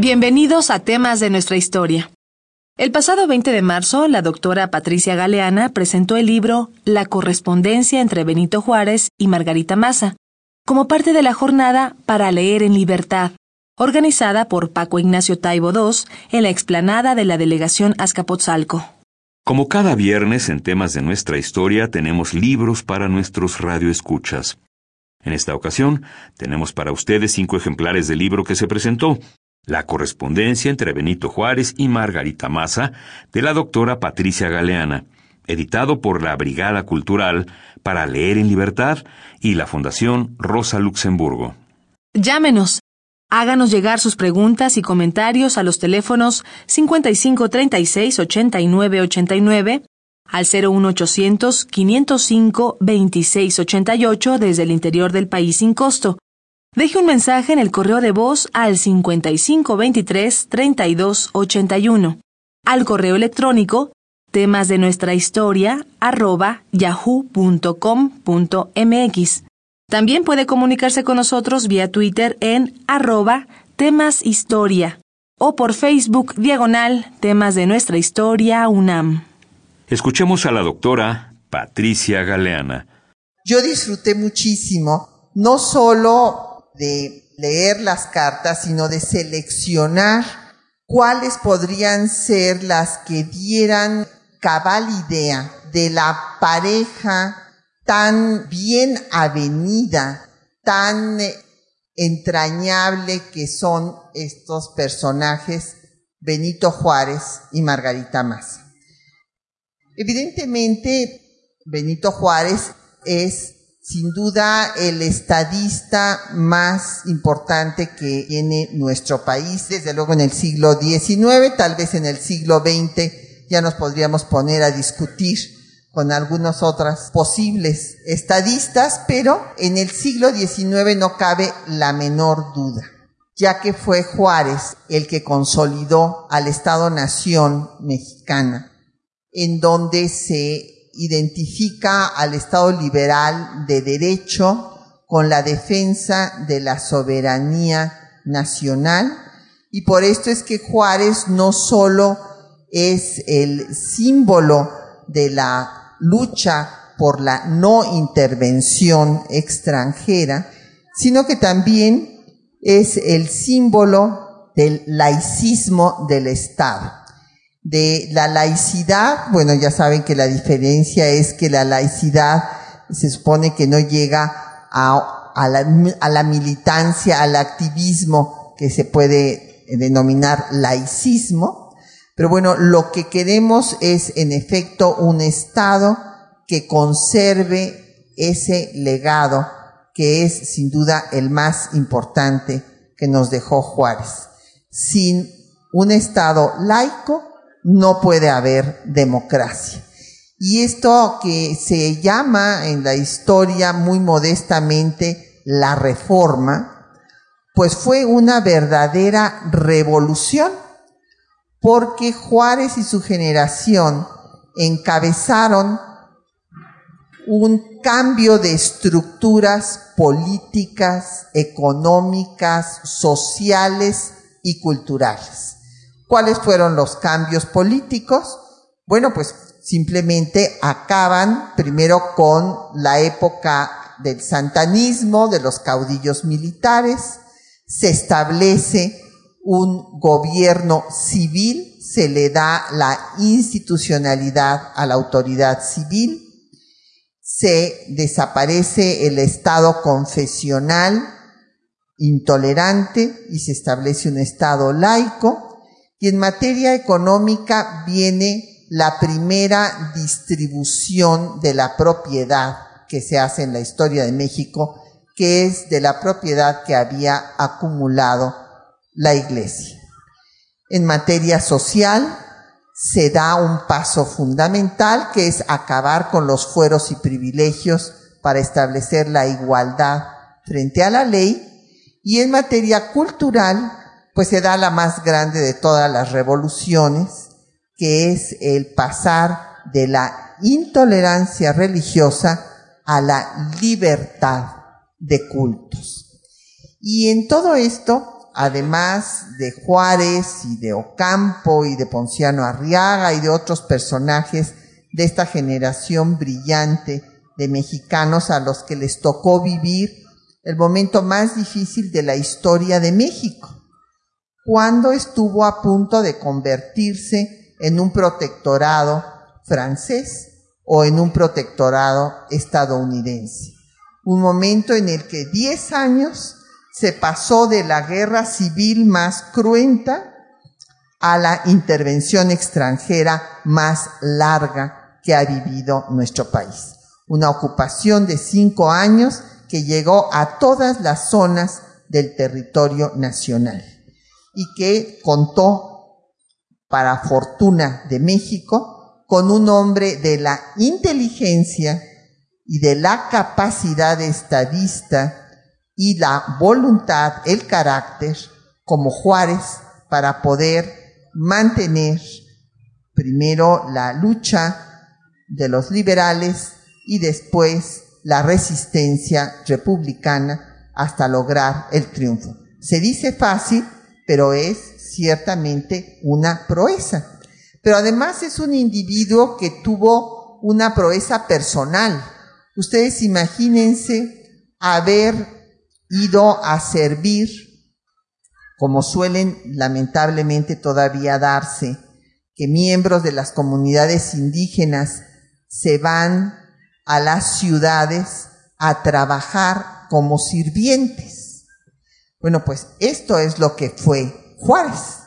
Bienvenidos a temas de nuestra historia. El pasado 20 de marzo, la doctora Patricia Galeana presentó el libro La correspondencia entre Benito Juárez y Margarita Maza, como parte de la jornada para leer en libertad, organizada por Paco Ignacio Taibo II en la explanada de la delegación Azcapotzalco. Como cada viernes en temas de nuestra historia tenemos libros para nuestros radioescuchas. En esta ocasión tenemos para ustedes cinco ejemplares del libro que se presentó, la correspondencia entre Benito Juárez y Margarita Maza de la doctora Patricia Galeana, editado por la Brigada Cultural para Leer en Libertad y la Fundación Rosa Luxemburgo. Llámenos. Háganos llegar sus preguntas y comentarios a los teléfonos 5536-8989 al 01800 505 2688 desde el interior del país sin costo Deje un mensaje en el correo de voz al 5523-3281, al correo electrónico temas de nuestra historia arroba yahoo.com.mx. También puede comunicarse con nosotros vía Twitter en arroba temas historia o por Facebook diagonal temas de nuestra historia UNAM. Escuchemos a la doctora Patricia Galeana. Yo disfruté muchísimo, no solo de leer las cartas, sino de seleccionar cuáles podrían ser las que dieran cabal idea de la pareja tan bien avenida, tan entrañable que son estos personajes Benito Juárez y Margarita Maza. Evidentemente, Benito Juárez es sin duda el estadista más importante que tiene nuestro país, desde luego en el siglo XIX, tal vez en el siglo XX ya nos podríamos poner a discutir con algunas otras posibles estadistas, pero en el siglo XIX no cabe la menor duda, ya que fue Juárez el que consolidó al Estado-Nación mexicana, en donde se identifica al Estado liberal de derecho con la defensa de la soberanía nacional. Y por esto es que Juárez no solo es el símbolo de la lucha por la no intervención extranjera, sino que también es el símbolo del laicismo del Estado de la laicidad, bueno, ya saben que la diferencia es que la laicidad se supone que no llega a, a, la, militancia, al activismo que se puede denominar laicismo, pero bueno, lo que queremos es en efecto un Estado que conserve ese legado que es sin duda el más importante que nos dejó Juárez. Sin un Estado laico, no puede haber democracia. Y esto que se llama en la historia muy modestamente la reforma, pues fue una verdadera revolución, porque Juárez y su generación encabezaron un cambio de estructuras políticas, económicas, sociales y culturales. ¿Cuáles fueron los cambios políticos? Bueno, pues simplemente acaban primero con la época del santanismo, de los caudillos militares, se establece un gobierno civil, se le da la institucionalidad a la autoridad civil, se desaparece el Estado confesional intolerante y se establece un Estado laico, y en materia económica viene la primera distribución de la propiedad que se hace en la historia de México, que es de la propiedad que había acumulado la iglesia. En materia social, se da un paso fundamental que es acabar con los fueros y privilegios para establecer la igualdad frente a la ley y en materia cultural pues se da la más grande de todas las revoluciones que es el pasar de la intolerancia religiosa a la libertad de cultos. Y en todo esto además de Juárez y de Ocampo y de Ponciano Arriaga y de otros personajes de esta generación brillante de mexicanos a los que les tocó vivir el momento más difícil de la historia de México, cuando estuvo a punto de convertirse en un protectorado francés o en un protectorado estadounidense. Un momento en el que diez años se pasó de la guerra civil más cruenta a la intervención extranjera más larga que ha vivido nuestro país. Una ocupación de cinco años que llegó a todas las zonas del territorio nacional y que contó, para fortuna de México, con un hombre de la inteligencia y de la capacidad estadista y la voluntad, el carácter, como Juárez, para poder mantener primero la lucha de los liberales y después la resistencia republicana hasta lograr el triunfo. Se dice fácil, pero es ciertamente una proeza. Pero además es un individuo que tuvo una proeza personal. Ustedes imagínense haber ido a servir, como suelen lamentablemente todavía darse, que miembros de las comunidades indígenas se van a las ciudades a trabajar como sirvientes. Bueno, pues esto es lo que fue Juárez.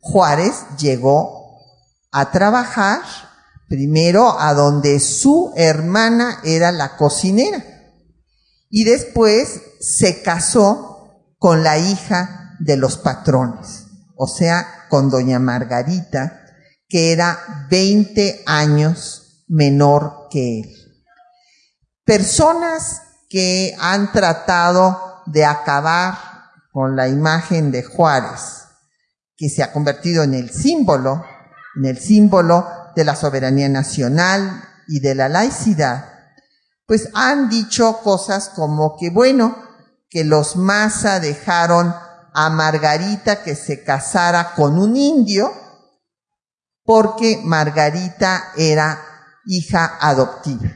Juárez llegó a trabajar primero a donde su hermana era la cocinera y después se casó con la hija de los patrones, o sea, con doña Margarita, que era 20 años menor que él. Personas que han tratado de acabar con la imagen de Juárez, que se ha convertido en el símbolo, en el símbolo de la soberanía nacional y de la laicidad, pues han dicho cosas como que, bueno, que los Maza dejaron a Margarita que se casara con un indio porque Margarita era hija adoptiva.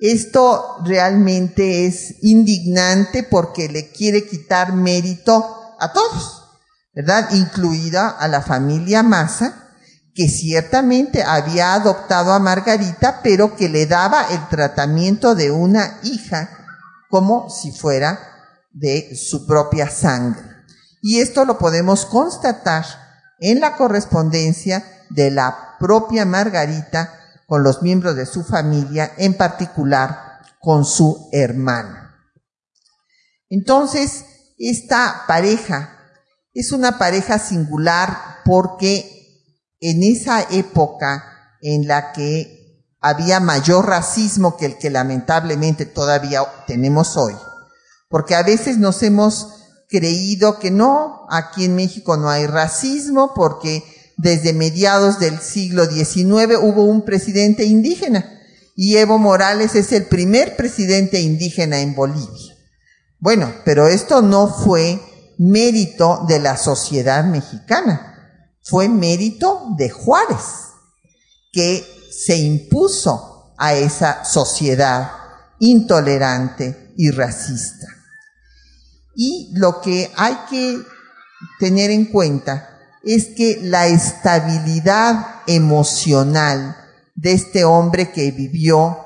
Esto realmente es indignante porque le quiere quitar mérito a todos, ¿verdad? Incluida a la familia Maza, que ciertamente había adoptado a Margarita, pero que le daba el tratamiento de una hija como si fuera de su propia sangre. Y esto lo podemos constatar en la correspondencia de la propia Margarita con los miembros de su familia, en particular con su hermana. Entonces, esta pareja es una pareja singular porque en esa época en la que había mayor racismo que el que lamentablemente todavía tenemos hoy. Porque a veces nos hemos creído que no, aquí en México no hay racismo porque desde mediados del siglo XIX hubo un presidente indígena y Evo Morales es el primer presidente indígena en Bolivia. Bueno, pero esto no fue mérito de la sociedad mexicana, fue mérito de Juárez, que se impuso a esa sociedad intolerante y racista. Y lo que hay que tener en cuenta es que la estabilidad emocional de este hombre que vivió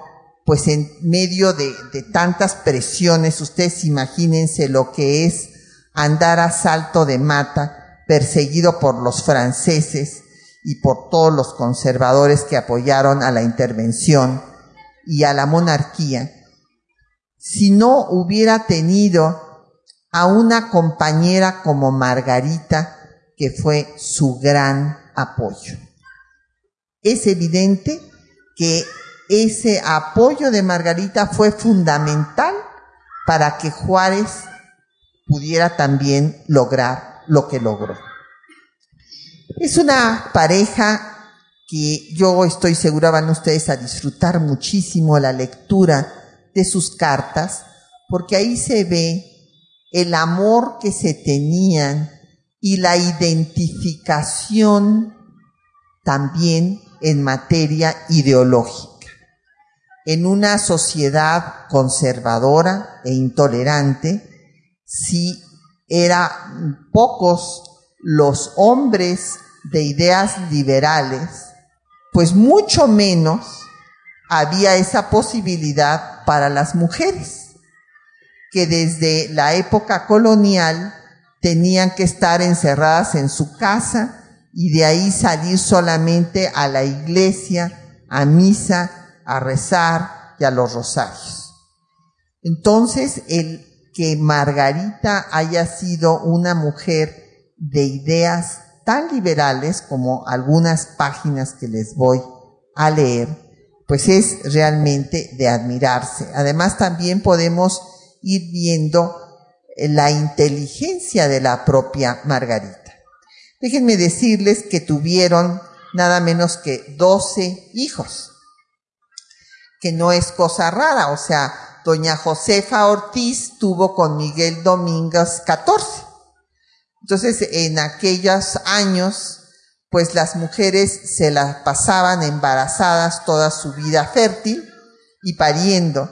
pues en medio de, tantas presiones, ustedes imagínense lo que es andar a salto de mata, perseguido por los franceses, y por todos los conservadores que apoyaron a la intervención y a la monarquía, si no hubiera tenido a una compañera como Margarita, que fue su gran apoyo. Es evidente que ese apoyo de Margarita fue fundamental para que Juárez pudiera también lograr lo que logró. Es una pareja que yo estoy segura van ustedes a disfrutar muchísimo la lectura de sus cartas, porque ahí se ve el amor que se tenían y la identificación también en materia ideológica. En una sociedad conservadora e intolerante, si eran pocos los hombres de ideas liberales, pues mucho menos había esa posibilidad para las mujeres, que desde la época colonial tenían que estar encerradas en su casa y de ahí salir solamente a la iglesia, a misa, a rezar y a los rosarios. Entonces, el que Margarita haya sido una mujer de ideas tan liberales como algunas páginas que les voy a leer, pues es realmente de admirarse. Además, también podemos ir viendo la inteligencia de la propia Margarita. Déjenme decirles que tuvieron nada menos que 12 hijos que no es cosa rara, o sea, doña Josefa Ortiz tuvo con Miguel Domínguez 14. Entonces, en aquellos años, pues las mujeres se las pasaban embarazadas toda su vida fértil y pariendo.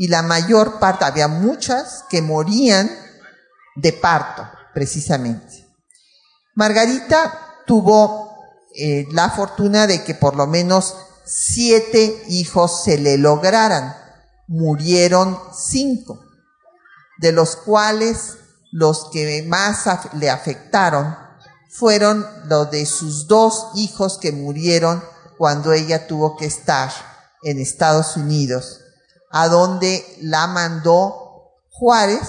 Y la mayor parte, había muchas que morían de parto, precisamente. Margarita tuvo eh, la fortuna de que por lo menos siete hijos se le lograran. Murieron cinco, de los cuales los que más le afectaron fueron los de sus dos hijos que murieron cuando ella tuvo que estar en Estados Unidos, a donde la mandó Juárez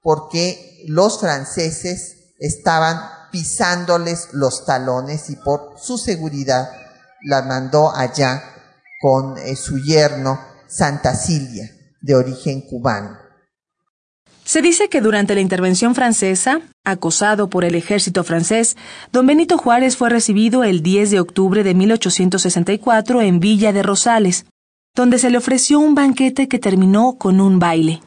porque los franceses estaban pisándoles los talones y por su seguridad la mandó allá con eh, su yerno Santa Silvia, de origen cubano. Se dice que durante la intervención francesa, acosado por el ejército francés, don Benito Juárez fue recibido el 10 de octubre de 1864 en Villa de Rosales, donde se le ofreció un banquete que terminó con un baile.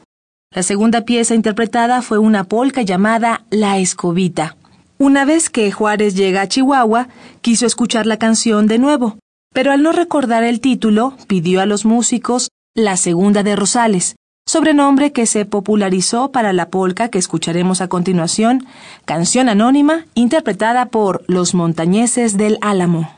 La segunda pieza interpretada fue una polca llamada La Escobita. Una vez que Juárez llega a Chihuahua, quiso escuchar la canción de nuevo, pero al no recordar el título, pidió a los músicos La Segunda de Rosales, sobrenombre que se popularizó para la polca que escucharemos a continuación, canción anónima interpretada por los montañeses del Álamo.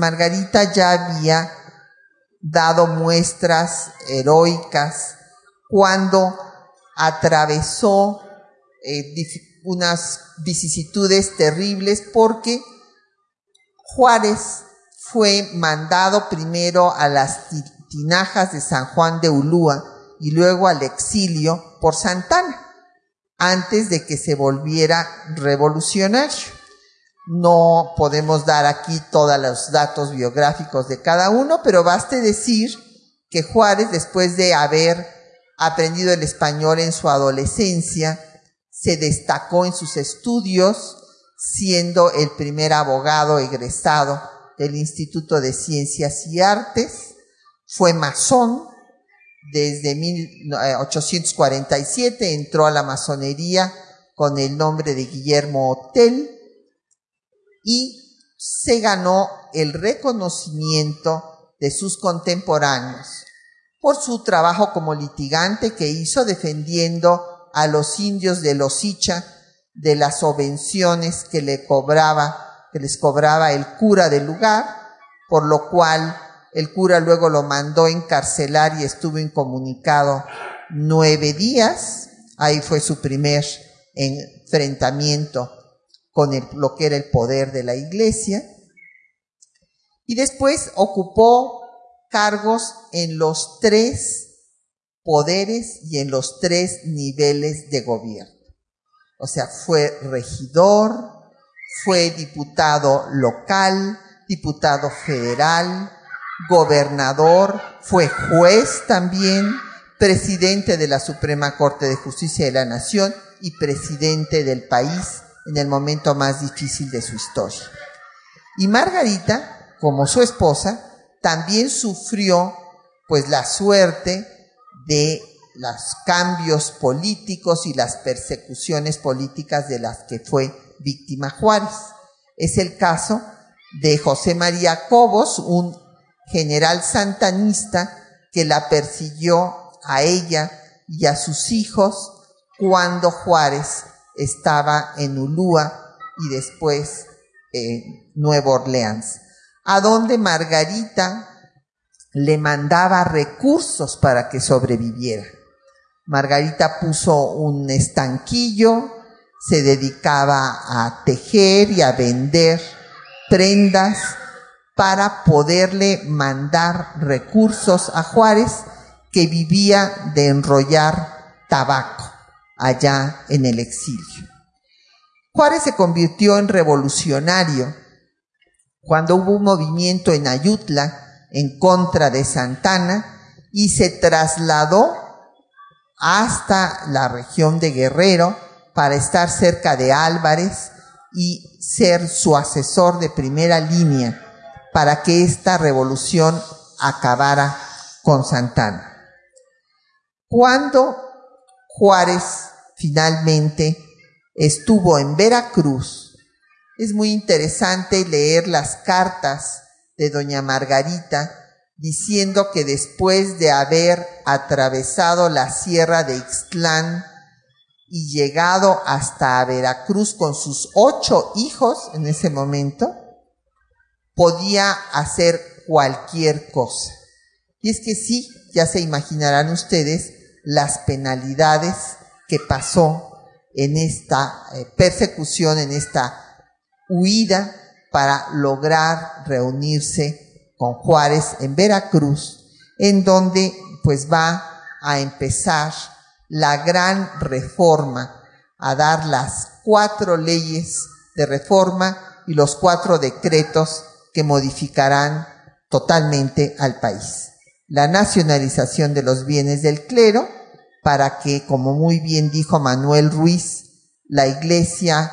Margarita ya había dado muestras heroicas cuando atravesó eh, unas vicisitudes terribles porque Juárez fue mandado primero a las tinajas de San Juan de Ulúa y luego al exilio por Santana, antes de que se volviera revolucionario. No podemos dar aquí todos los datos biográficos de cada uno, pero baste decir que Juárez, después de haber aprendido el español en su adolescencia, se destacó en sus estudios, siendo el primer abogado egresado del Instituto de Ciencias y Artes, fue masón, desde 1847 entró a la masonería con el nombre de Guillermo Hotel y se ganó el reconocimiento de sus contemporáneos por su trabajo como litigante que hizo defendiendo a los indios de Losicha de las subvenciones que le cobraba, que les cobraba el cura del lugar, por lo cual el cura luego lo mandó encarcelar y estuvo incomunicado nueve días. Ahí fue su primer enfrentamiento con lo que era el poder de la iglesia. Y después ocupó cargos en los tres poderes y en los tres niveles de gobierno. O sea, fue regidor, fue diputado local, diputado federal, gobernador, fue juez también, presidente de la Suprema Corte de Justicia de la Nación y presidente del país en el momento más difícil de su historia. Y Margarita, como su esposa, también sufrió pues la suerte de los cambios políticos y las persecuciones políticas de las que fue víctima Juárez. Es el caso de José María Cobos, un general santanista que la persiguió a ella y a sus hijos cuando Juárez estaba en Ulúa y después en Nueva Orleans, a donde Margarita le mandaba recursos para que sobreviviera. Margarita puso un estanquillo, se dedicaba a tejer y a vender prendas para poderle mandar recursos a Juárez que vivía de enrollar tabaco allá en el exilio. Juárez se convirtió en revolucionario cuando hubo un movimiento en Ayutla en contra de Santana y se trasladó hasta la región de Guerrero para estar cerca de Álvarez y ser su asesor de primera línea para que esta revolución acabara con Santana. Cuando Juárez finalmente estuvo en Veracruz, es muy interesante leer las cartas de doña Margarita, diciendo que después de haber atravesado la sierra de Ixtlán y llegado hasta Veracruz con sus ocho hijos en ese momento, podía hacer cualquier cosa. Y es que sí, ya se imaginarán ustedes las penalidades que pasó en esta eh, persecución, en esta huida para lograr reunirse con Juárez en Veracruz, en donde pues va a empezar la gran reforma, a dar las cuatro leyes de reforma y los cuatro decretos que modificarán totalmente al país. La nacionalización de los bienes del clero, para que, como muy bien dijo Manuel Ruiz, la iglesia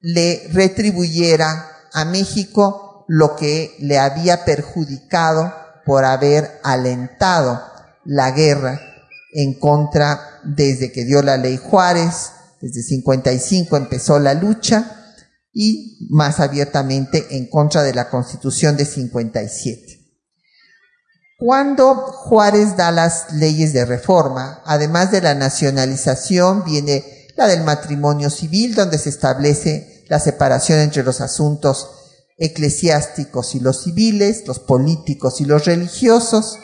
le retribuyera a México lo que le había perjudicado por haber alentado la guerra en contra desde que dio la ley Juárez, desde 55 empezó la lucha y más abiertamente en contra de la constitución de 57. Cuando Juárez da las leyes de reforma, además de la nacionalización, viene la del matrimonio civil, donde se establece la separación entre los asuntos eclesiásticos y los civiles, los políticos y los religiosos,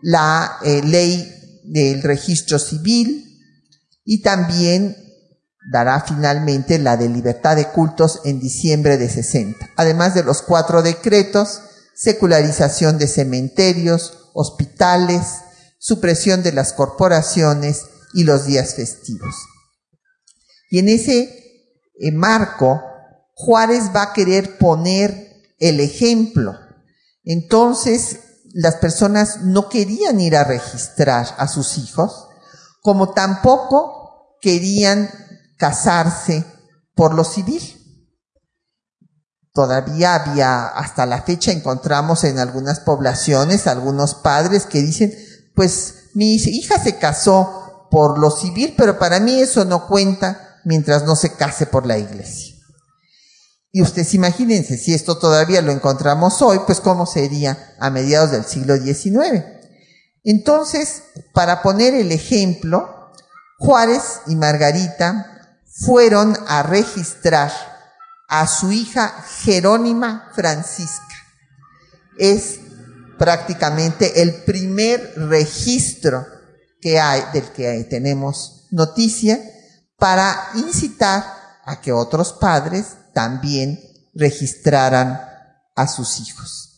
la eh, ley del registro civil y también dará finalmente la de libertad de cultos en diciembre de 60, además de los cuatro decretos, secularización de cementerios, hospitales, supresión de las corporaciones y los días festivos. Y en ese eh, marco, Juárez va a querer poner el ejemplo. Entonces, las personas no querían ir a registrar a sus hijos, como tampoco querían casarse por lo civil. Todavía había, hasta la fecha encontramos en algunas poblaciones algunos padres que dicen, pues mi hija se casó por lo civil, pero para mí eso no cuenta mientras no se case por la iglesia. Y ustedes imagínense, si esto todavía lo encontramos hoy, pues cómo sería a mediados del siglo XIX. Entonces, para poner el ejemplo, Juárez y Margarita fueron a registrar a su hija Jerónima Francisca. Es prácticamente el primer registro que hay, del que tenemos noticia, para incitar a que otros padres también registraran a sus hijos.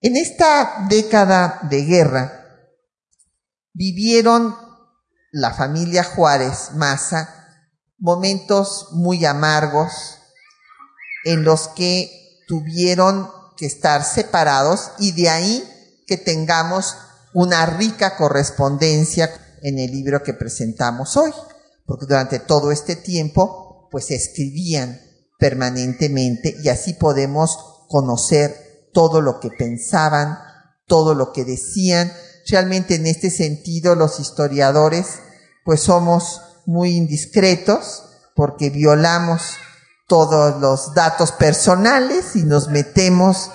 En esta década de guerra vivieron la familia Juárez Maza momentos muy amargos en los que tuvieron que estar separados y de ahí que tengamos una rica correspondencia en el libro que presentamos hoy, porque durante todo este tiempo pues escribían permanentemente y así podemos conocer todo lo que pensaban, todo lo que decían. Realmente en este sentido los historiadores pues somos muy indiscretos porque violamos todos los datos personales y nos metemos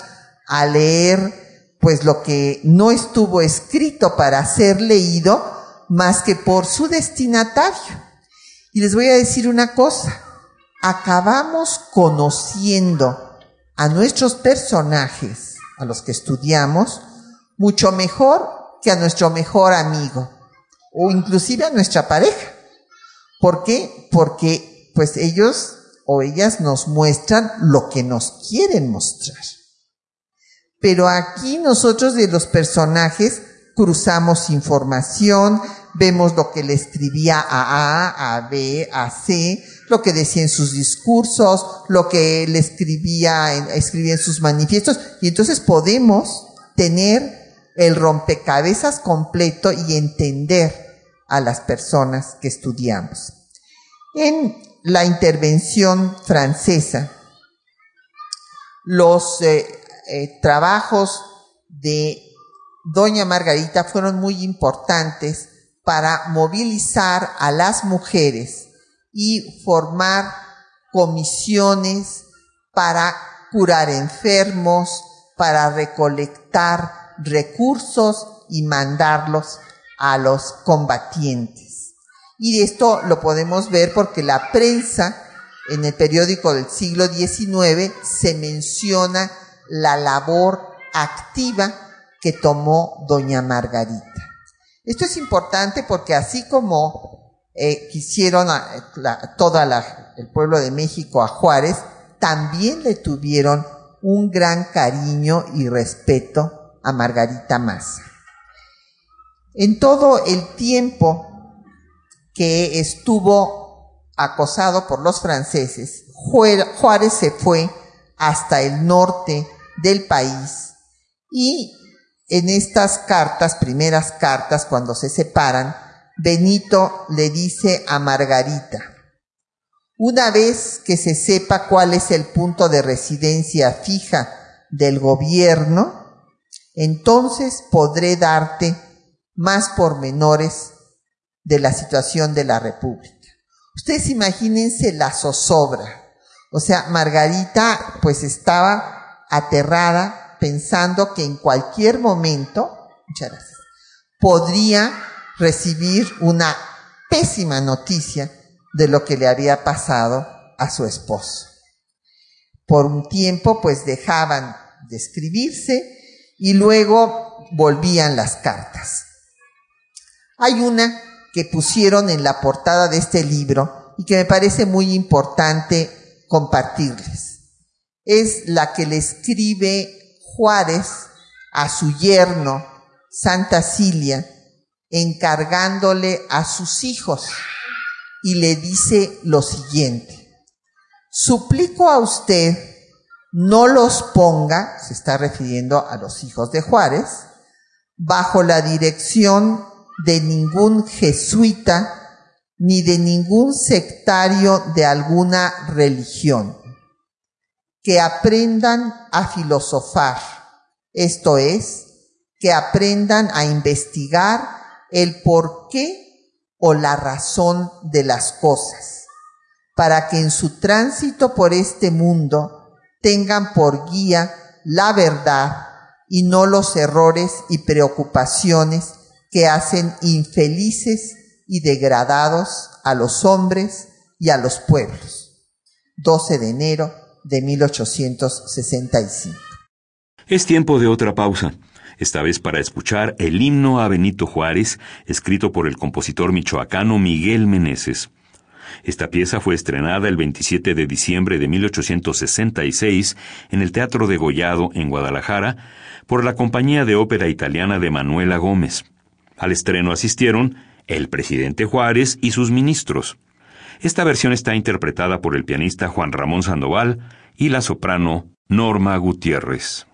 a leer pues lo que no estuvo escrito para ser leído más que por su destinatario. Y les voy a decir una cosa, acabamos conociendo a nuestros personajes, a los que estudiamos, mucho mejor que a nuestro mejor amigo o inclusive a nuestra pareja. ¿Por qué? Porque pues ellos o ellas nos muestran lo que nos quieren mostrar. Pero aquí nosotros de los personajes cruzamos información, vemos lo que le escribía a A, a B, a C, lo que decía en sus discursos, lo que le escribía en, escribía en sus manifiestos, y entonces podemos tener el rompecabezas completo y entender a las personas que estudiamos. En la intervención francesa, los eh, eh, trabajos de Doña Margarita fueron muy importantes para movilizar a las mujeres y formar comisiones para curar enfermos, para recolectar recursos y mandarlos a los combatientes. Y esto lo podemos ver porque la prensa en el periódico del siglo XIX se menciona la labor activa que tomó doña Margarita. Esto es importante porque así como eh, quisieron a, toda el pueblo de México a Juárez, también le tuvieron un gran cariño y respeto a Margarita Massa. En todo el tiempo que estuvo acosado por los franceses, Juárez se fue hasta el norte del país. Y en estas cartas, primeras cartas, cuando se separan, Benito le dice a Margarita, una vez que se sepa cuál es el punto de residencia fija del gobierno, entonces podré darte más pormenores de la situación de la República. Ustedes imagínense la zozobra. O sea, Margarita pues estaba aterrada pensando que en cualquier momento, muchas gracias, podría recibir una pésima noticia de lo que le había pasado a su esposo. Por un tiempo pues dejaban de escribirse y luego volvían las cartas. Hay una que pusieron en la portada de este libro y que me parece muy importante compartirles. Es la que le escribe Juárez a su yerno, Santa Cilia, encargándole a sus hijos y le dice lo siguiente, suplico a usted no los ponga, se está refiriendo a los hijos de Juárez, bajo la dirección de ningún jesuita ni de ningún sectario de alguna religión. Que aprendan a filosofar, esto es, que aprendan a investigar el por qué o la razón de las cosas, para que en su tránsito por este mundo tengan por guía la verdad y no los errores y preocupaciones que hacen infelices y degradados a los hombres y a los pueblos. 12 de enero de 1865. Es tiempo de otra pausa, esta vez para escuchar el himno a Benito Juárez, escrito por el compositor michoacano Miguel Meneses. Esta pieza fue estrenada el 27 de diciembre de 1866 en el Teatro de Gollado, en Guadalajara, por la compañía de ópera italiana de Manuela Gómez. Al estreno asistieron el presidente Juárez y sus ministros. Esta versión está interpretada por el pianista Juan Ramón Sandoval y la soprano Norma Gutiérrez.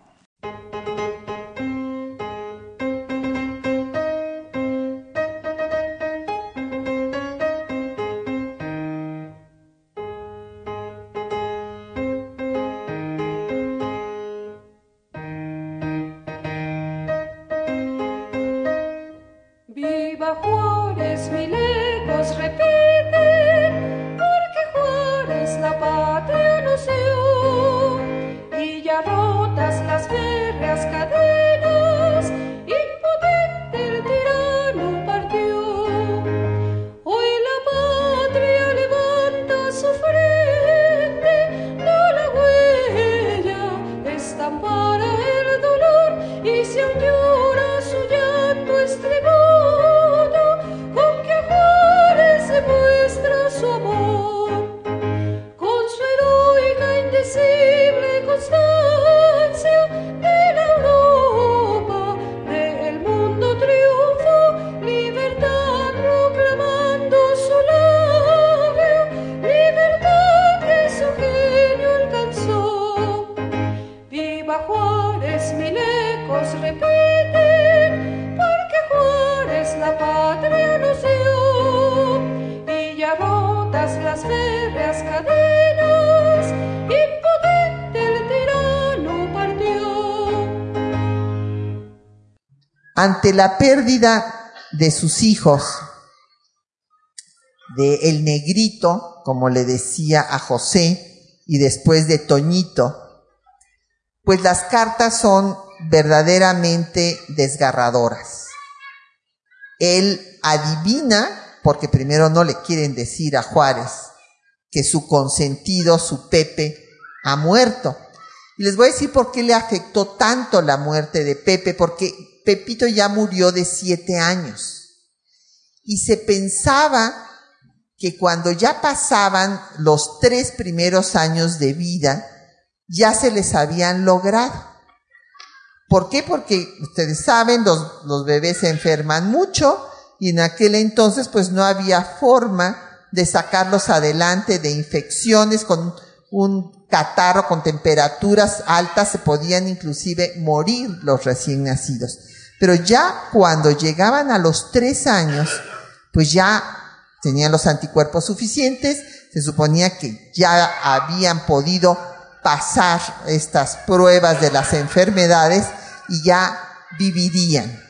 Ante la pérdida de sus hijos, de el negrito, como le decía a José, y después de Toñito, pues las cartas son verdaderamente desgarradoras. Él adivina, porque primero no le quieren decir a Juárez que su consentido, su Pepe, ha muerto. Y les voy a decir por qué le afectó tanto la muerte de Pepe, porque Pepito ya murió de siete años. Y se pensaba que cuando ya pasaban los tres primeros años de vida, ya se les habían logrado. ¿Por qué? Porque ustedes saben, los, los bebés se enferman mucho y en aquel entonces pues no había forma de sacarlos adelante de infecciones con un catarro con temperaturas altas, se podían inclusive morir los recién nacidos. Pero ya cuando llegaban a los tres años, pues ya tenían los anticuerpos suficientes, se suponía que ya habían podido pasar estas pruebas de las enfermedades y ya vivirían.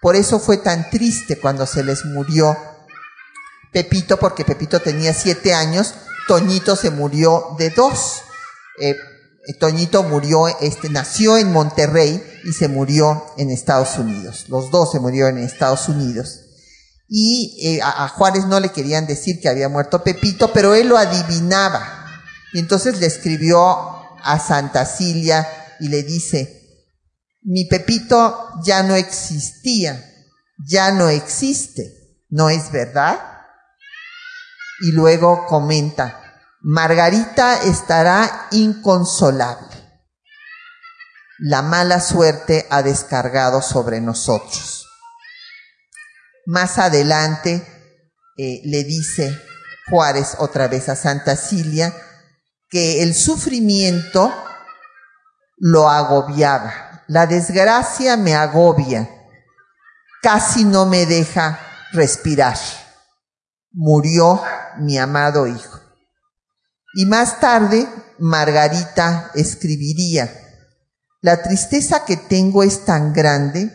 Por eso fue tan triste cuando se les murió Pepito, porque Pepito tenía siete años, Toñito se murió de dos. Eh, Toñito murió, este, nació en Monterrey y se murió en Estados Unidos. Los dos se murieron en Estados Unidos. Y eh, a, Juárez no le querían decir que había muerto Pepito, pero él lo adivinaba. Y entonces le escribió a Santa Cilia y le dice, mi Pepito ya no existía, ya no existe, ¿no es verdad? Y luego comenta, Margarita estará inconsolable. La mala suerte ha descargado sobre nosotros. Más adelante eh, le dice Juárez otra vez a Santa Cilia que el sufrimiento lo agobiaba. La desgracia me agobia, casi no me deja respirar. Murió mi amado hijo. Y más tarde, Margarita escribiría, la tristeza que tengo es tan grande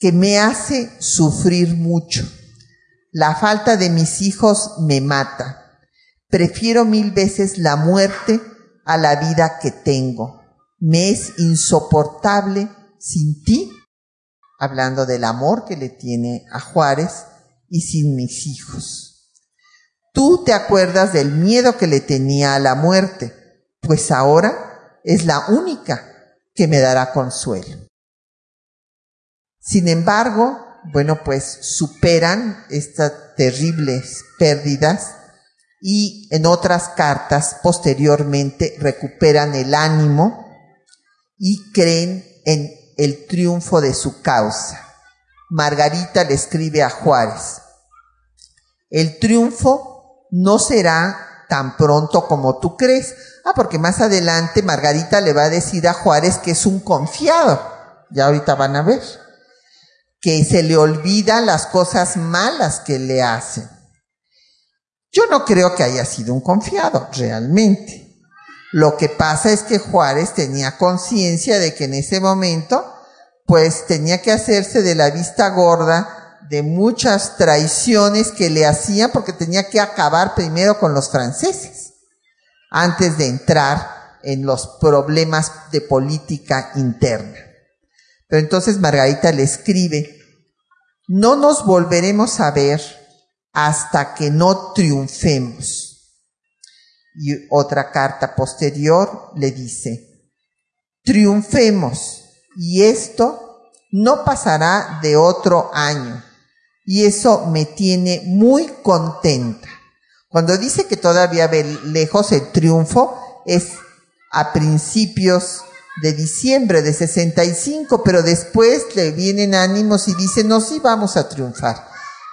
que me hace sufrir mucho. La falta de mis hijos me mata. Prefiero mil veces la muerte a la vida que tengo. Me es insoportable sin ti, hablando del amor que le tiene a Juárez, y sin mis hijos. Tú te acuerdas del miedo que le tenía a la muerte, pues ahora es la única que me dará consuelo. Sin embargo, bueno, pues superan estas terribles pérdidas y en otras cartas posteriormente recuperan el ánimo y creen en el triunfo de su causa. Margarita le escribe a Juárez, el triunfo no será tan pronto como tú crees. Ah, porque más adelante Margarita le va a decir a Juárez que es un confiado. Ya ahorita van a ver. Que se le olvidan las cosas malas que le hacen. Yo no creo que haya sido un confiado, realmente. Lo que pasa es que Juárez tenía conciencia de que en ese momento, pues tenía que hacerse de la vista gorda de muchas traiciones que le hacían porque tenía que acabar primero con los franceses antes de entrar en los problemas de política interna. Pero entonces Margarita le escribe, no nos volveremos a ver hasta que no triunfemos. Y otra carta posterior le dice, triunfemos y esto no pasará de otro año y eso me tiene muy contenta. Cuando dice que todavía ve lejos el triunfo, es a principios de diciembre de 65, pero después le vienen ánimos y dice, no, sí vamos a triunfar.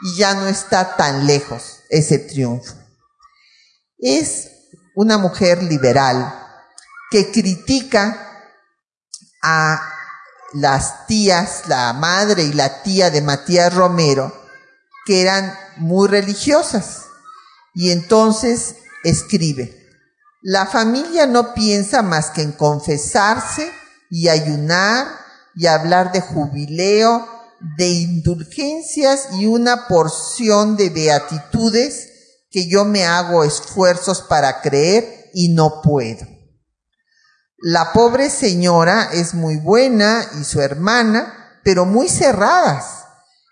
Y ya no está tan lejos ese triunfo. Es una mujer liberal que critica a las tías, la madre y la tía de Matías Romero, que eran muy religiosas. Y entonces escribe, la familia no piensa más que en confesarse y ayunar y hablar de jubileo, de indulgencias y una porción de beatitudes que yo me hago esfuerzos para creer y no puedo. La pobre señora es muy buena y su hermana, pero muy cerradas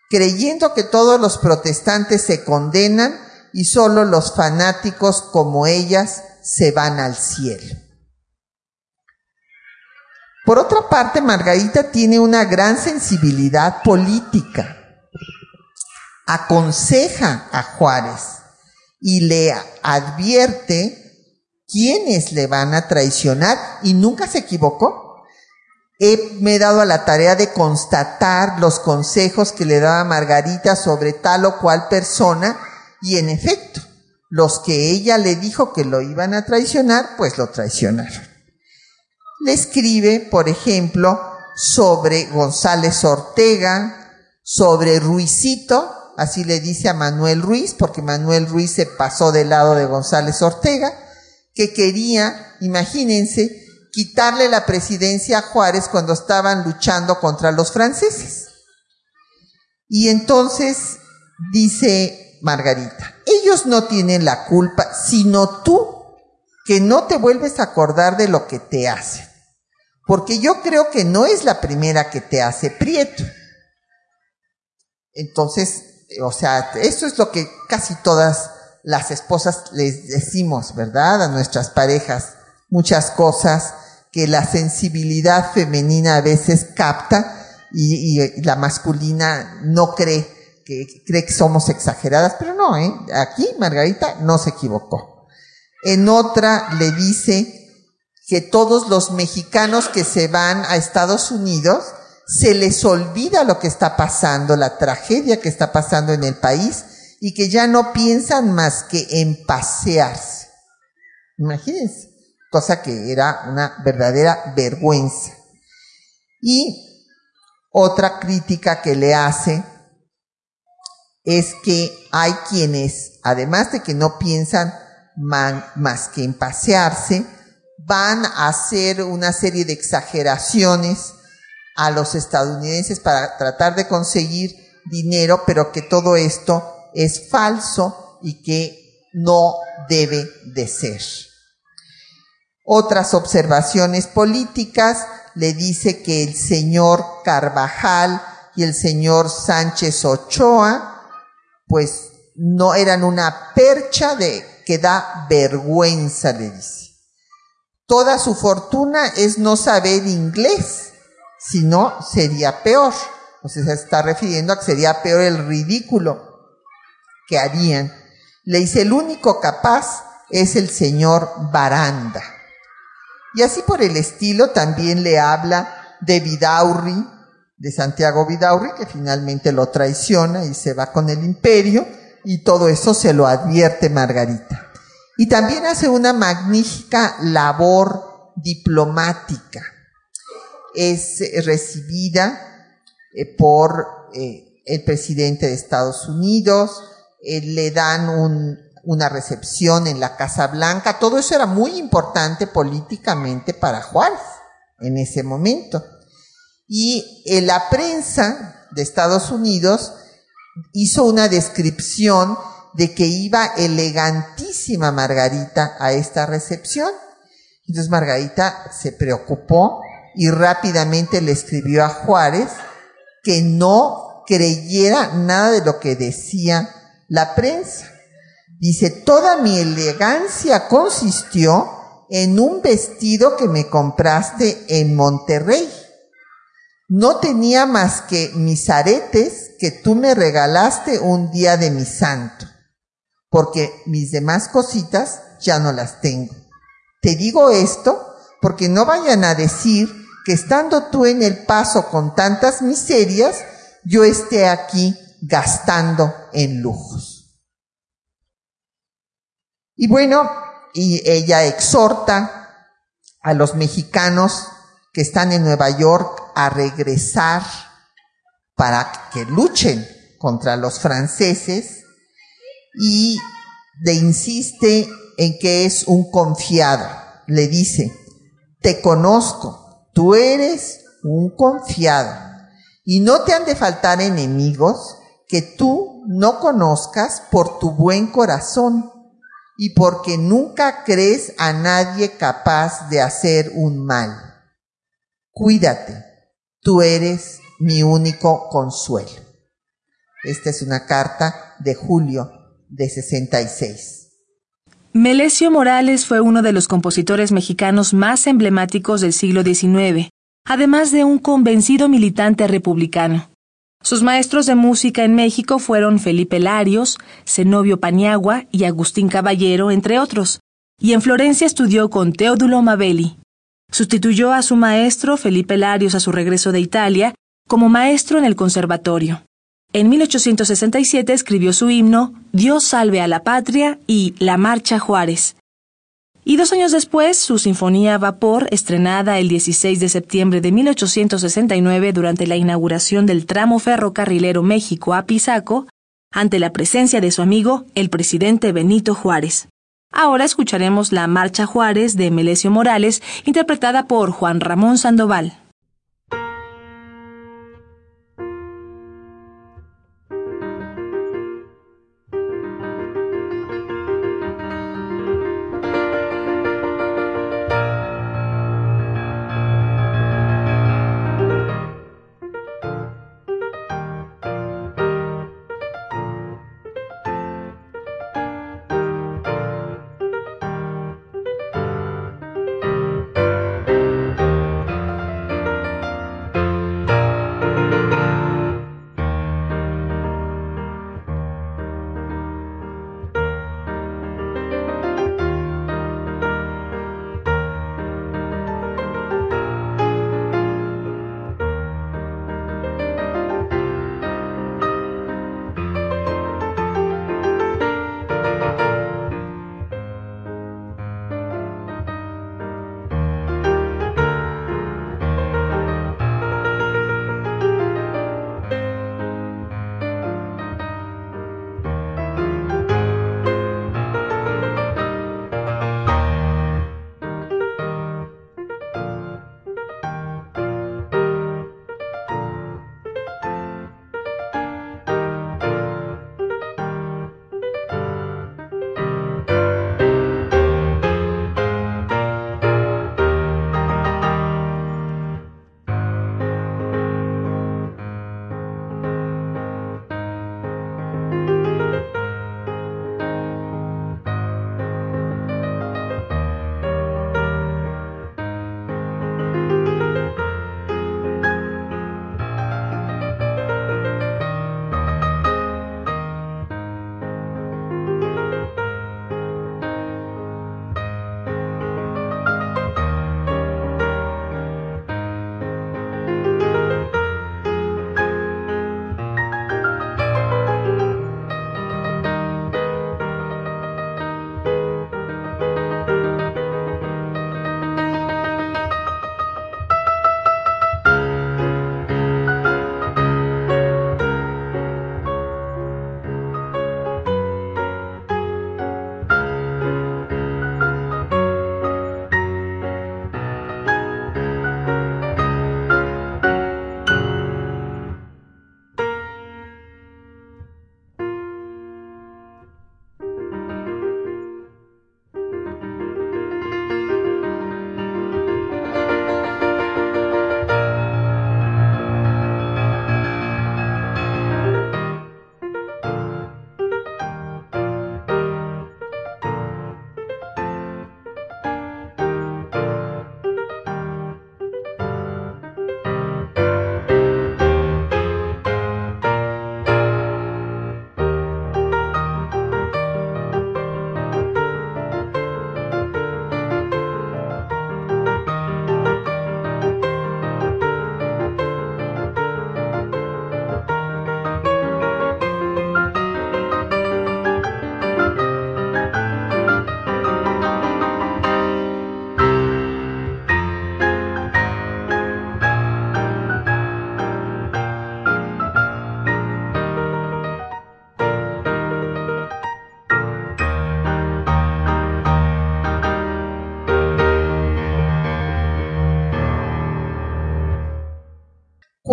creyendo que todos los protestantes se condenan y solo los fanáticos como ellas se van al cielo. Por otra parte, Margarita tiene una gran sensibilidad política. Aconseja a Juárez y le advierte quiénes le van a traicionar y nunca se equivocó me he dado a la tarea de constatar los consejos que le daba Margarita sobre tal o cual persona y en efecto, los que ella le dijo que lo iban a traicionar, pues lo traicionaron. Le escribe, por ejemplo, sobre González Ortega, sobre Ruizito, así le dice a Manuel Ruiz, porque Manuel Ruiz se pasó del lado de González Ortega, que quería, imagínense, quitarle la presidencia a Juárez cuando estaban luchando contra los franceses. Y entonces dice Margarita, ellos no tienen la culpa, sino tú, que no te vuelves a acordar de lo que te hacen. Porque yo creo que no es la primera que te hace prieto. Entonces, o sea, eso es lo que casi todas las esposas les decimos, ¿verdad? A nuestras parejas, muchas cosas que la sensibilidad femenina a veces capta y, y la masculina no cree que cree que somos exageradas, pero no, ¿eh? aquí Margarita no se equivocó. En otra le dice que todos los mexicanos que se van a Estados Unidos se les olvida lo que está pasando, la tragedia que está pasando en el país y que ya no piensan más que en pasearse. Imagínense, cosa que era una verdadera vergüenza. Y otra crítica que le hace es que hay quienes, además de que no piensan más que en pasearse, van a hacer una serie de exageraciones a los estadounidenses para tratar de conseguir dinero, pero que todo esto es falso y que no debe de ser. Otras observaciones políticas le dice que el señor Carvajal y el señor Sánchez Ochoa pues no eran una percha de que da vergüenza, le dice. Toda su fortuna es no saber inglés, si no sería peor. O sea, se está refiriendo a que sería peor el ridículo que harían. Le dice, el único capaz es el señor Baranda. Y así por el estilo también le habla de Vidaurri, de Santiago Vidaurri, que finalmente lo traiciona y se va con el imperio, y todo eso se lo advierte Margarita. Y también hace una magnífica labor diplomática. Es eh, recibida eh, por eh, el presidente de Estados Unidos, le dan una recepción en la Casa Blanca, todo eso era muy importante políticamente para Juárez en ese momento. Y en la prensa de Estados Unidos hizo una descripción de que iba elegantísima Margarita a esta recepción. Entonces Margarita se preocupó y rápidamente le escribió a Juárez que no creyera nada de lo que decía la prensa. Dice, toda mi elegancia consistió en un vestido que me compraste en Monterrey no tenía más que mis aretes que tú me regalaste un día de mi santo, porque mis demás cositas ya no las tengo. Te digo esto porque no vayan a decir que estando tú en el paso con tantas miserias, yo esté aquí gastando en lujos. Y bueno, y ella exhorta a los mexicanos que están en Nueva York a regresar para que luchen contra los franceses y le insiste en que es un confiado. Le dice, te conozco, tú eres un confiado y no te han de faltar enemigos que tú no conozcas por tu buen corazón y porque nunca crees a nadie capaz de hacer un mal cuídate, tú eres mi único consuelo. Esta es una carta de julio de 66. Melesio Morales fue uno de los compositores mexicanos más emblemáticos del siglo XIX, además de un convencido militante republicano. Sus maestros de música en México fueron Felipe Larios, Zenobio Paniagua y Agustín Caballero, entre otros, y en Florencia estudió con Teodulo Mabelli. Sustituyó a su maestro, Felipe Larios, a su regreso de Italia, como maestro en el conservatorio. En 1867 escribió su himno Dios salve a la patria y La Marcha Juárez. Y dos años después, su Sinfonía Vapor, estrenada el 16 de septiembre de 1869 durante la inauguración del tramo ferrocarrilero México a Pisaco, ante la presencia de su amigo, el presidente Benito Juárez. Ahora escucharemos la Marcha Juárez de Melesio Morales, interpretada por Juan Ramón Sandoval.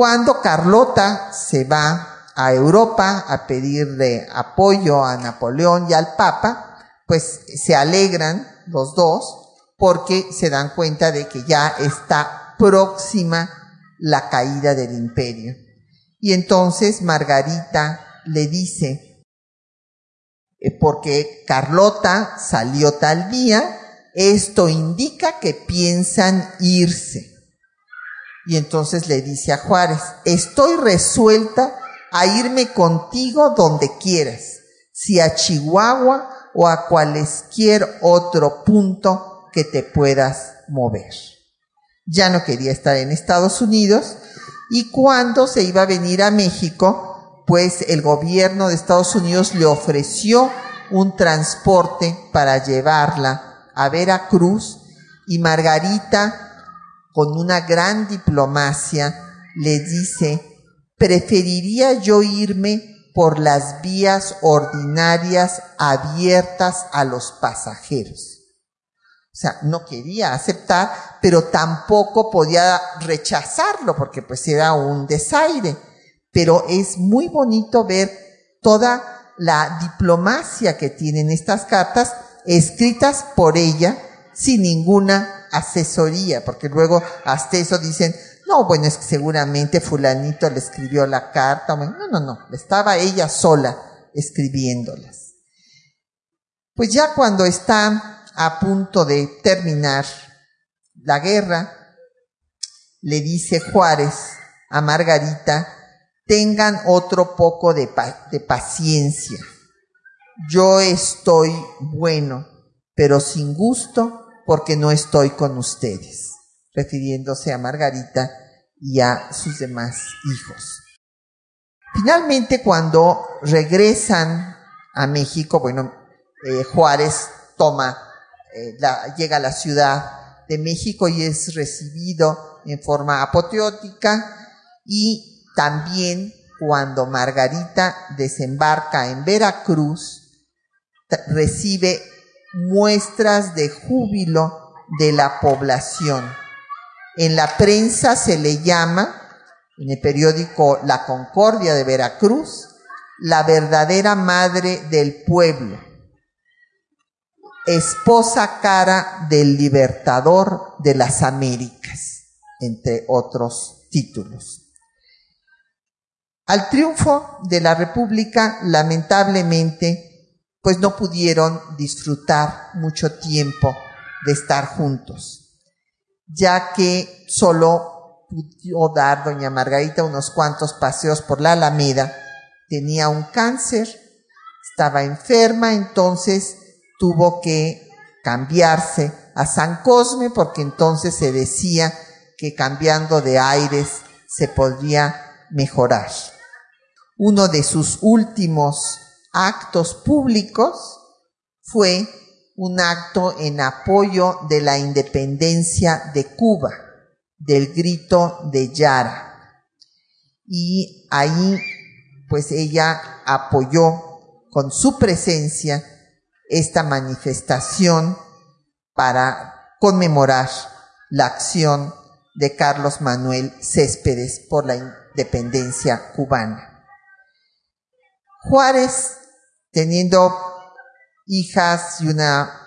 Cuando Carlota se va a Europa a pedirle apoyo a Napoleón y al Papa, pues se alegran los dos porque se dan cuenta de que ya está próxima la caída del imperio. Y entonces Margarita le dice, eh, porque Carlota salió tal día, esto indica que piensan irse. Y entonces le dice a Juárez, estoy resuelta a irme contigo donde quieras, si a Chihuahua o a cualesquier otro punto que te puedas mover. Ya no quería estar en Estados Unidos y cuando se iba a venir a México, pues el gobierno de Estados Unidos le ofreció un transporte para llevarla a Veracruz y Margarita, con una gran diplomacia, le dice, preferiría yo irme por las vías ordinarias abiertas a los pasajeros. O sea, no quería aceptar, pero tampoco podía rechazarlo porque pues era un desaire. Pero es muy bonito ver toda la diplomacia que tienen estas cartas escritas por ella sin ninguna asesoría, porque luego hasta eso dicen, no, bueno, es que seguramente fulanito le escribió la carta. No, no, no, estaba ella sola escribiéndolas. Pues ya cuando está a punto de terminar la guerra, le dice Juárez a Margarita, tengan otro poco de, de paciencia. Yo estoy bueno, pero sin gusto porque no estoy con ustedes refiriéndose a Margarita y a sus demás hijos. Finalmente, cuando regresan a México, bueno, eh, Juárez toma, eh, llega a la ciudad de México y es recibido en forma apoteótica y también cuando Margarita desembarca en Veracruz, recibe muestras de júbilo de la población en la prensa se le llama, en el periódico La Concordia de Veracruz, la verdadera madre del pueblo, esposa cara del libertador de las Américas, entre otros títulos. Al triunfo de la República, lamentablemente, pues no pudieron disfrutar mucho tiempo de estar juntos ya que solo pudo dar doña Margarita unos cuantos paseos por la Alameda. Tenía un cáncer, estaba enferma, entonces tuvo que cambiarse a San Cosme porque entonces se decía que cambiando de aires se podría mejorar. Uno de sus últimos actos públicos fue un acto en apoyo de la independencia de Cuba, del grito de Yara. Y ahí, pues ella apoyó con su presencia esta manifestación para conmemorar la acción de Carlos Manuel Céspedes por la independencia cubana. Juárez, teniendo hijas y una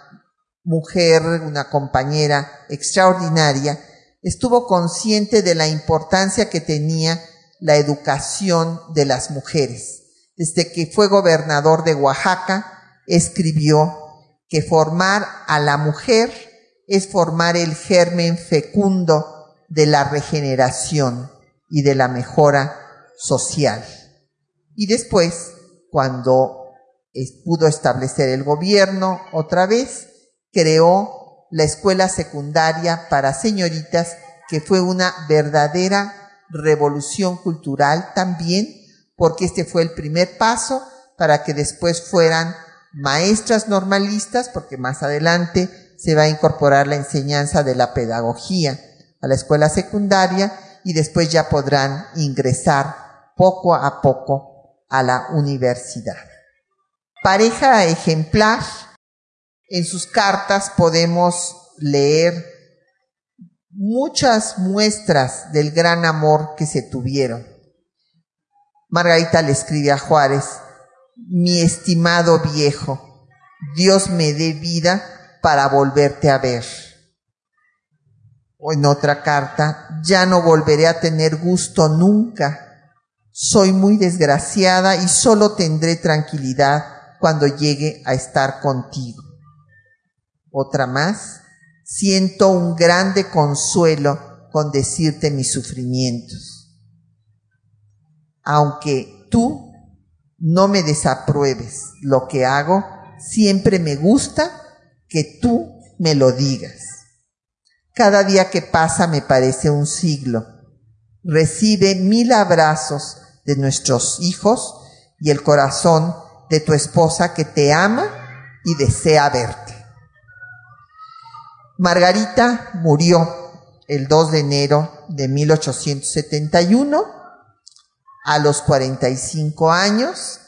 mujer, una compañera extraordinaria, estuvo consciente de la importancia que tenía la educación de las mujeres. Desde que fue gobernador de Oaxaca, escribió que formar a la mujer es formar el germen fecundo de la regeneración y de la mejora social. Y después, cuando pudo establecer el gobierno otra vez, creó la escuela secundaria para señoritas, que fue una verdadera revolución cultural también, porque este fue el primer paso para que después fueran maestras normalistas, porque más adelante se va a incorporar la enseñanza de la pedagogía a la escuela secundaria y después ya podrán ingresar poco a poco a la universidad pareja ejemplar. En sus cartas podemos leer muchas muestras del gran amor que se tuvieron. Margarita le escribe a Juárez, mi estimado viejo, Dios me dé vida para volverte a ver. O en otra carta, ya no volveré a tener gusto nunca. Soy muy desgraciada y solo tendré tranquilidad cuando llegue a estar contigo. Otra más, siento un grande consuelo con decirte mis sufrimientos aunque tú no me desapruebes lo que hago, siempre me gusta que tú me lo digas. Cada día que pasa me parece un siglo. Recibe mil abrazos de nuestros hijos y el corazón de tu esposa que te ama y desea verte. Margarita murió el 2 de enero de 1871 a los 45 años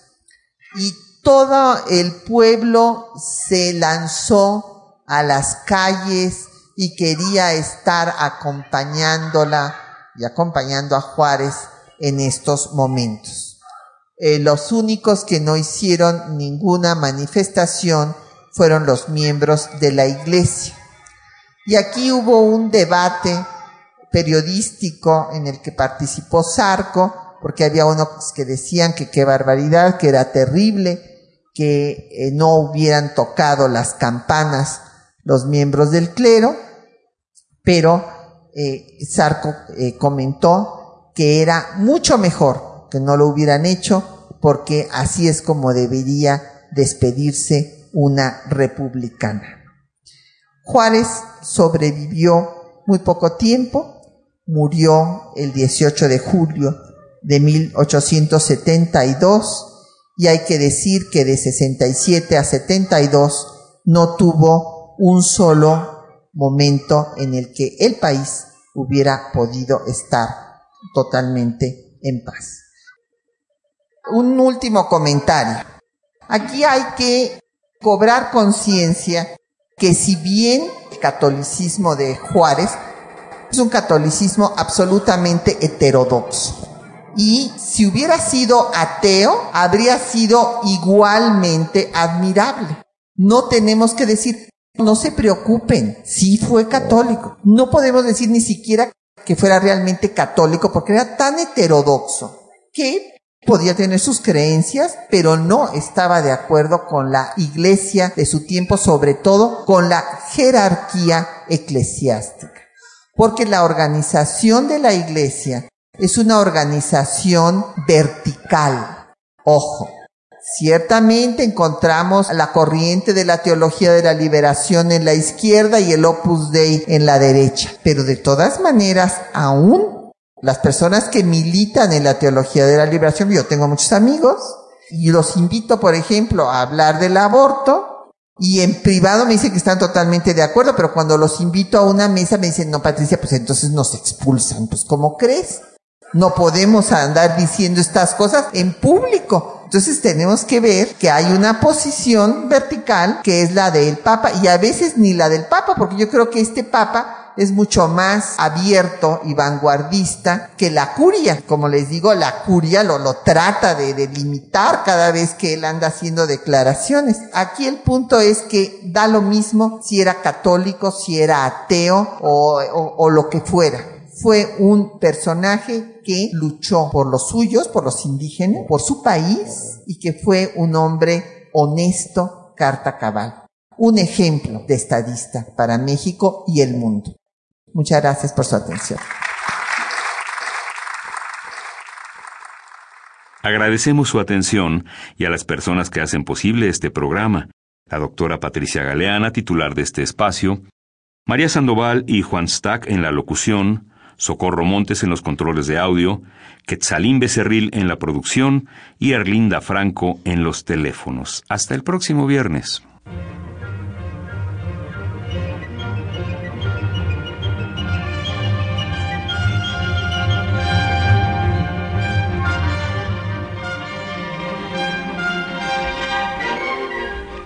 y todo el pueblo se lanzó a las calles y quería estar acompañándola y acompañando a Juárez en estos momentos. Eh, los únicos que no hicieron ninguna manifestación fueron los miembros de la iglesia. Y aquí hubo un debate periodístico en el que participó Sarco, porque había unos que decían que qué barbaridad, que era terrible, que eh, no hubieran tocado las campanas los miembros del clero, pero eh, Sarco eh, comentó que era mucho mejor que no lo hubieran hecho, porque así es como debería despedirse una republicana. Juárez sobrevivió muy poco tiempo, murió el 18 de julio de 1872 y hay que decir que de 67 a 72 no tuvo un solo momento en el que el país hubiera podido estar totalmente en paz. Un último comentario. Aquí hay que cobrar conciencia que si bien el catolicismo de Juárez es un catolicismo absolutamente heterodoxo, y si hubiera sido ateo, habría sido igualmente admirable. No tenemos que decir, no se preocupen, sí fue católico. No podemos decir ni siquiera que fuera realmente católico porque era tan heterodoxo que podía tener sus creencias, pero no estaba de acuerdo con la iglesia de su tiempo, sobre todo con la jerarquía eclesiástica. Porque la organización de la iglesia es una organización vertical. Ojo, ciertamente encontramos la corriente de la teología de la liberación en la izquierda y el opus dei en la derecha, pero de todas maneras, aún las personas que militan en la teología de la liberación, yo tengo muchos amigos y los invito, por ejemplo, a hablar del aborto, y en privado me dicen que están totalmente de acuerdo, pero cuando los invito a una mesa me dicen, no, Patricia, pues entonces nos expulsan. Pues, ¿cómo crees? No podemos andar diciendo estas cosas en público. Entonces tenemos que ver que hay una posición vertical que es la del Papa y a veces ni la del Papa, porque yo creo que este Papa es mucho más abierto y vanguardista que la curia. Como les digo, la curia lo, lo trata de, de, limitar cada vez que él anda haciendo declaraciones. Aquí el punto es que da lo mismo si era católico, si era ateo o, lo que fuera. Fue un personaje que luchó por los suyos, por los indígenas, por su país y que fue un hombre honesto, carta cabal. Un ejemplo de estadista para México y el mundo. Muchas gracias por su atención. Agradecemos su atención y a las personas que hacen posible este programa. La doctora Patricia Galeana, titular de este espacio, María Sandoval y Juan Stack en la locución, Socorro Montes en los controles de audio, Quetzalín Becerril en la producción y Erlinda Franco en los teléfonos. Hasta el próximo viernes.